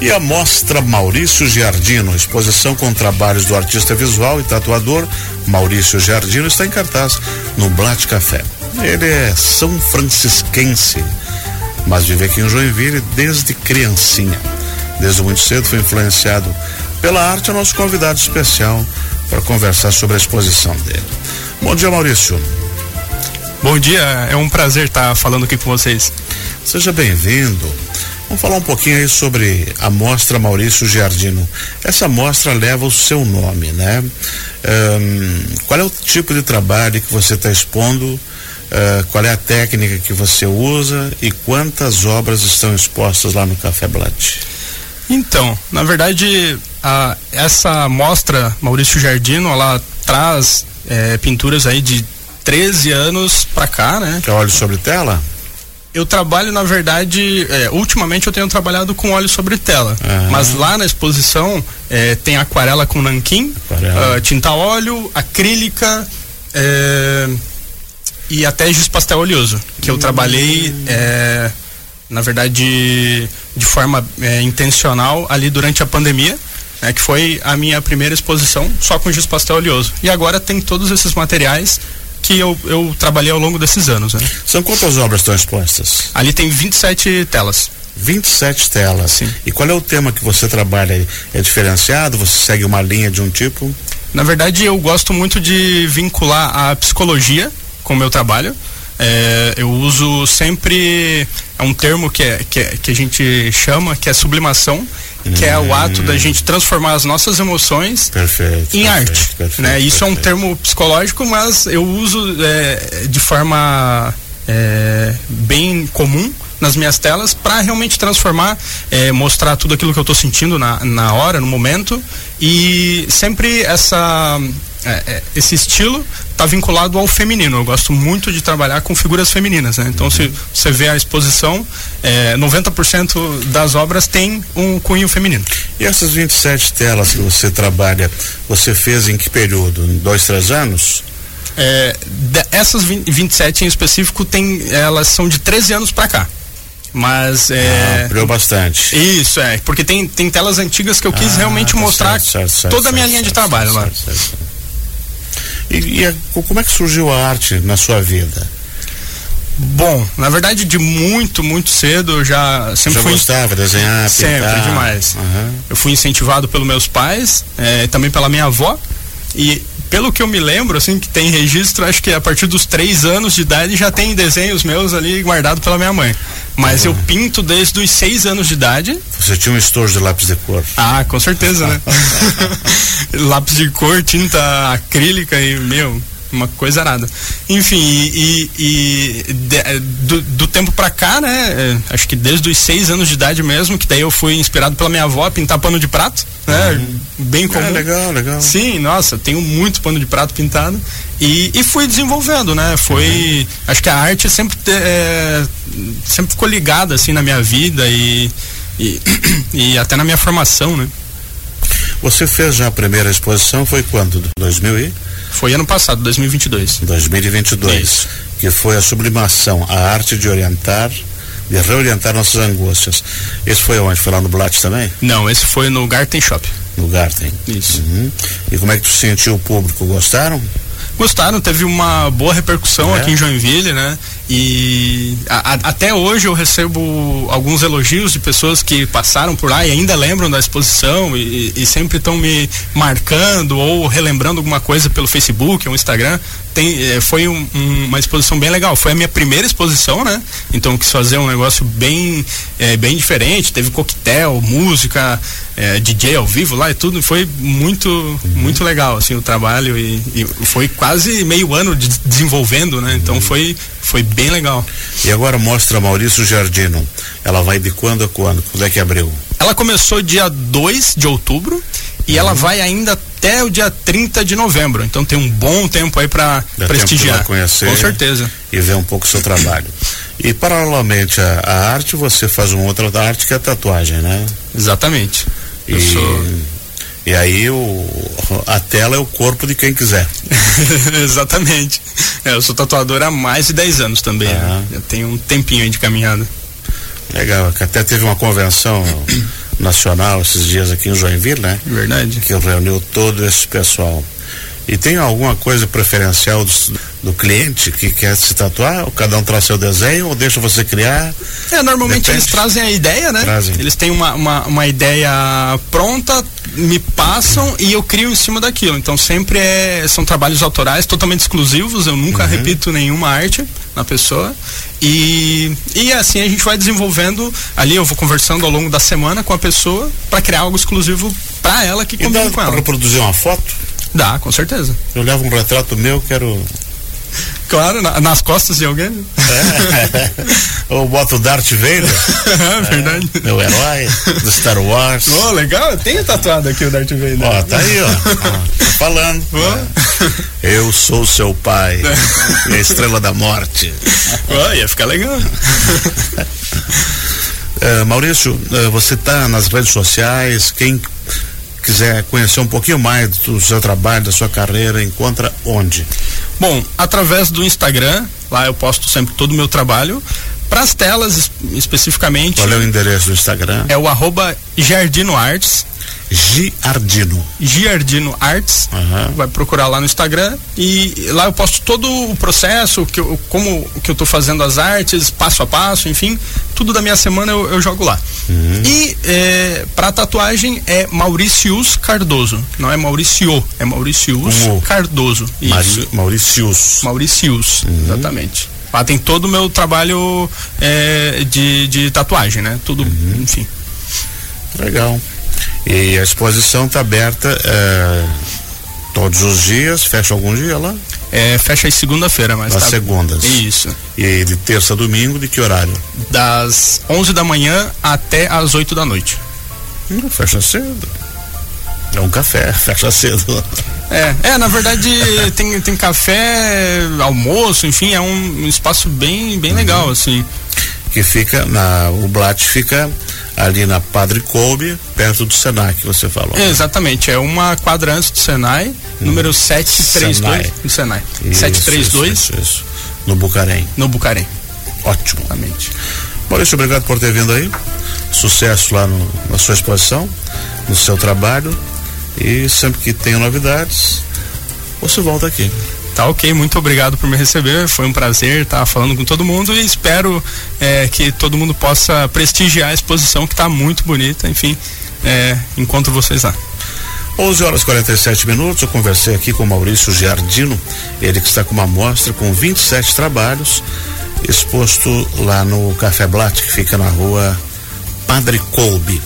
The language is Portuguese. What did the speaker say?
E a mostra Maurício Giardino, exposição com trabalhos do artista visual e tatuador Maurício Giardino, está em cartaz no Blat Café. Ele é são francisquense, mas vive aqui em Joinville desde criancinha. Desde muito cedo foi influenciado pela arte, é nosso convidado especial para conversar sobre a exposição dele. Bom dia, Maurício. Bom dia, é um prazer estar falando aqui com vocês. Seja bem-vindo. Vamos falar um pouquinho aí sobre a mostra Maurício Giardino. Essa mostra leva o seu nome, né? Um, qual é o tipo de trabalho que você está expondo? Uh, qual é a técnica que você usa e quantas obras estão expostas lá no Café Blatt? Então, na verdade, a, essa mostra Maurício Giardino, ela traz é, pinturas aí de 13 anos para cá, né? Que é óleo sobre tela? Eu trabalho, na verdade, é, ultimamente eu tenho trabalhado com óleo sobre tela. Mas lá na exposição é, tem aquarela com nanquim, uh, tinta óleo, acrílica é, e até giz pastel oleoso, que eu hum. trabalhei, é, na verdade, de forma é, intencional ali durante a pandemia. É, que foi a minha primeira exposição só com giz pastel oleoso. E agora tem todos esses materiais que eu, eu trabalhei ao longo desses anos. Né? São quantas obras estão expostas? Ali tem 27 telas. 27 telas. Sim. E qual é o tema que você trabalha? É diferenciado? Você segue uma linha de um tipo? Na verdade, eu gosto muito de vincular a psicologia com o meu trabalho. É, eu uso sempre é um termo que, é, que, é, que a gente chama que é sublimação que é o ato da gente transformar as nossas emoções perfeito, em perfeito, arte. Perfeito, né? Isso é um termo psicológico, mas eu uso é, de forma é, bem comum nas minhas telas para realmente transformar, é, mostrar tudo aquilo que eu estou sentindo na, na hora, no momento e sempre essa é, é, esse estilo está vinculado ao feminino. Eu gosto muito de trabalhar com figuras femininas, né? Então, se você vê a exposição, é, 90% das obras tem um cunho feminino. E essas 27 telas que você trabalha, você fez em que período? Em dois, três anos? É, de, essas 20, 27 em específico, tem, elas são de 13 anos para cá. Mas é. Ah, bastante. Isso, é. Porque tem, tem telas antigas que eu quis ah, realmente tá mostrar certo, certo, toda certo, a minha linha de trabalho lá. E, e a, como é que surgiu a arte na sua vida? Bom, na verdade, de muito, muito cedo eu já sempre já fui. gostava de desenhar, Sempre, pintar. demais. Uhum. Eu fui incentivado pelos meus pais, é, também pela minha avó. E pelo que eu me lembro, assim, que tem registro, acho que a partir dos três anos de idade já tem desenhos meus ali guardado pela minha mãe. Mas eu pinto desde os seis anos de idade. Você tinha um estojo de lápis de cor? Ah, com certeza, né? lápis de cor, tinta acrílica e, meu, uma coisa nada. Enfim, e, e de, é, do, do, tempo pra cá, né? É, acho que desde os seis anos de idade mesmo, que daí eu fui inspirado pela minha avó a pintar pano de prato, né? Uhum. Bem comum. É, legal, legal. Sim, nossa, tenho muito pano de prato pintado. E, e fui desenvolvendo, né? Foi. Uhum. Acho que a arte sempre, é, sempre ficou ligada assim na minha vida e, e, e até na minha formação, né? Você fez já a primeira exposição, foi quando? 2000 e? Foi ano passado, 2022. 2022. Isso. Que foi a sublimação, a arte de orientar, de reorientar nossas angústias. Esse foi onde? Foi lá no Blatt também? Não, esse foi no Garten Shop. No Garten. Isso. Uhum. E como é que tu sentiu o público? Gostaram? Gostaram, teve uma boa repercussão é. aqui em Joinville, né? E a, a, até hoje eu recebo alguns elogios de pessoas que passaram por lá e ainda lembram da exposição e, e sempre estão me marcando ou relembrando alguma coisa pelo Facebook ou Instagram tem, eh, foi um, um, uma exposição bem legal. Foi a minha primeira exposição, né? Então quis fazer um negócio bem, é, bem diferente. Teve coquetel, música, é, eh, DJ ao vivo lá e tudo. Foi muito, uhum. muito legal assim o trabalho e, e, foi quase meio ano de desenvolvendo, né? Então foi, foi bem legal. E agora mostra Maurício Jardino. Ela vai de quando a quando? Quando é que abriu? Ela começou dia 2 de outubro e uhum. ela vai ainda até o dia 30 de novembro. Então tem um bom tempo aí para prestigiar. conhecer Com certeza. E ver um pouco o seu trabalho. E paralelamente à, arte, você faz uma outra arte que é a tatuagem, né? Exatamente. E, sou... e aí o, a tela é o corpo de quem quiser. Exatamente. É, eu sou tatuador há mais de 10 anos também. Né? Eu tenho um tempinho aí de caminhada. Legal, até teve uma convenção nacional esses dias aqui em Joinville, né? Verdade. Que reuniu todo esse pessoal. E tem alguma coisa preferencial do, do, cliente que quer se tatuar? Ou cada um traz seu desenho ou deixa você criar? É, normalmente Depende. eles trazem a ideia, né? Trazem. Eles têm uma, uma, uma, ideia pronta, me passam e eu crio em cima daquilo. Então sempre é, são trabalhos autorais totalmente exclusivos, eu nunca uhum. repito nenhuma arte na pessoa. E, e assim a gente vai desenvolvendo ali, eu vou conversando ao longo da semana com a pessoa para criar algo exclusivo para ela que combina com ela. Para produzir uma foto? Dá, com certeza. Eu levo um retrato meu, quero. Claro, na, nas costas de alguém. É. Ou boto o Darth Vader. é, verdade. É, meu herói do Star Wars. Oh, legal, eu tenho tatuado aqui o Darth Vader. Ó, tá aí, ó. Tô falando. Oh. É. Eu sou seu pai. e a estrela da morte. Oh, ia ficar legal. Uh, Maurício, uh, você está nas redes sociais, quem quiser conhecer um pouquinho mais do seu trabalho, da sua carreira, encontra onde? Bom, através do Instagram, lá eu posto sempre todo o meu trabalho. Para as telas especificamente. Qual é o endereço do Instagram? É o arroba Jardino Arts. Giardino. Giardino Arts. Uhum. Vai procurar lá no Instagram e lá eu posto todo o processo, que eu, como que eu estou fazendo as artes, passo a passo, enfim, tudo da minha semana eu, eu jogo lá. Uhum. E é, para tatuagem é Mauricius Cardoso, não é Mauricio, é Mauricius Cardoso. Mauricius. Mauricius, uhum. exatamente. Lá tem todo o meu trabalho é, de, de tatuagem, né? Tudo, uhum. enfim. Legal. E a exposição está aberta é, todos os dias, fecha algum dia lá? É, fecha segunda-feira, mas Nas tá... segundas. Isso. E de terça a domingo, de que horário? Das 11 da manhã até as 8 da noite. Hum, fecha cedo. É um café, fecha cedo. É, é na verdade tem, tem café, almoço, enfim, é um, um espaço bem, bem uhum. legal, assim. Que fica na. O Blat fica ali na Padre Coube, perto do Senai que você falou. Né? Exatamente, é uma quadra antes do Senai, hum. número 732 Senai. do Senai. Isso, 732 isso, isso, isso. No Bucarém. No Bucarém. Ótimo. Exatamente. Maurício, obrigado por ter vindo aí. Sucesso lá no, na sua exposição, no seu trabalho. E sempre que tenha novidades, você volta aqui. Tá ok, muito obrigado por me receber. Foi um prazer estar falando com todo mundo e espero é, que todo mundo possa prestigiar a exposição que está muito bonita. Enfim, é, encontro vocês lá. 11 horas e 47 minutos. Eu conversei aqui com Maurício Giardino, ele que está com uma amostra com 27 trabalhos, exposto lá no Café Blatt, que fica na rua Padre Colbe.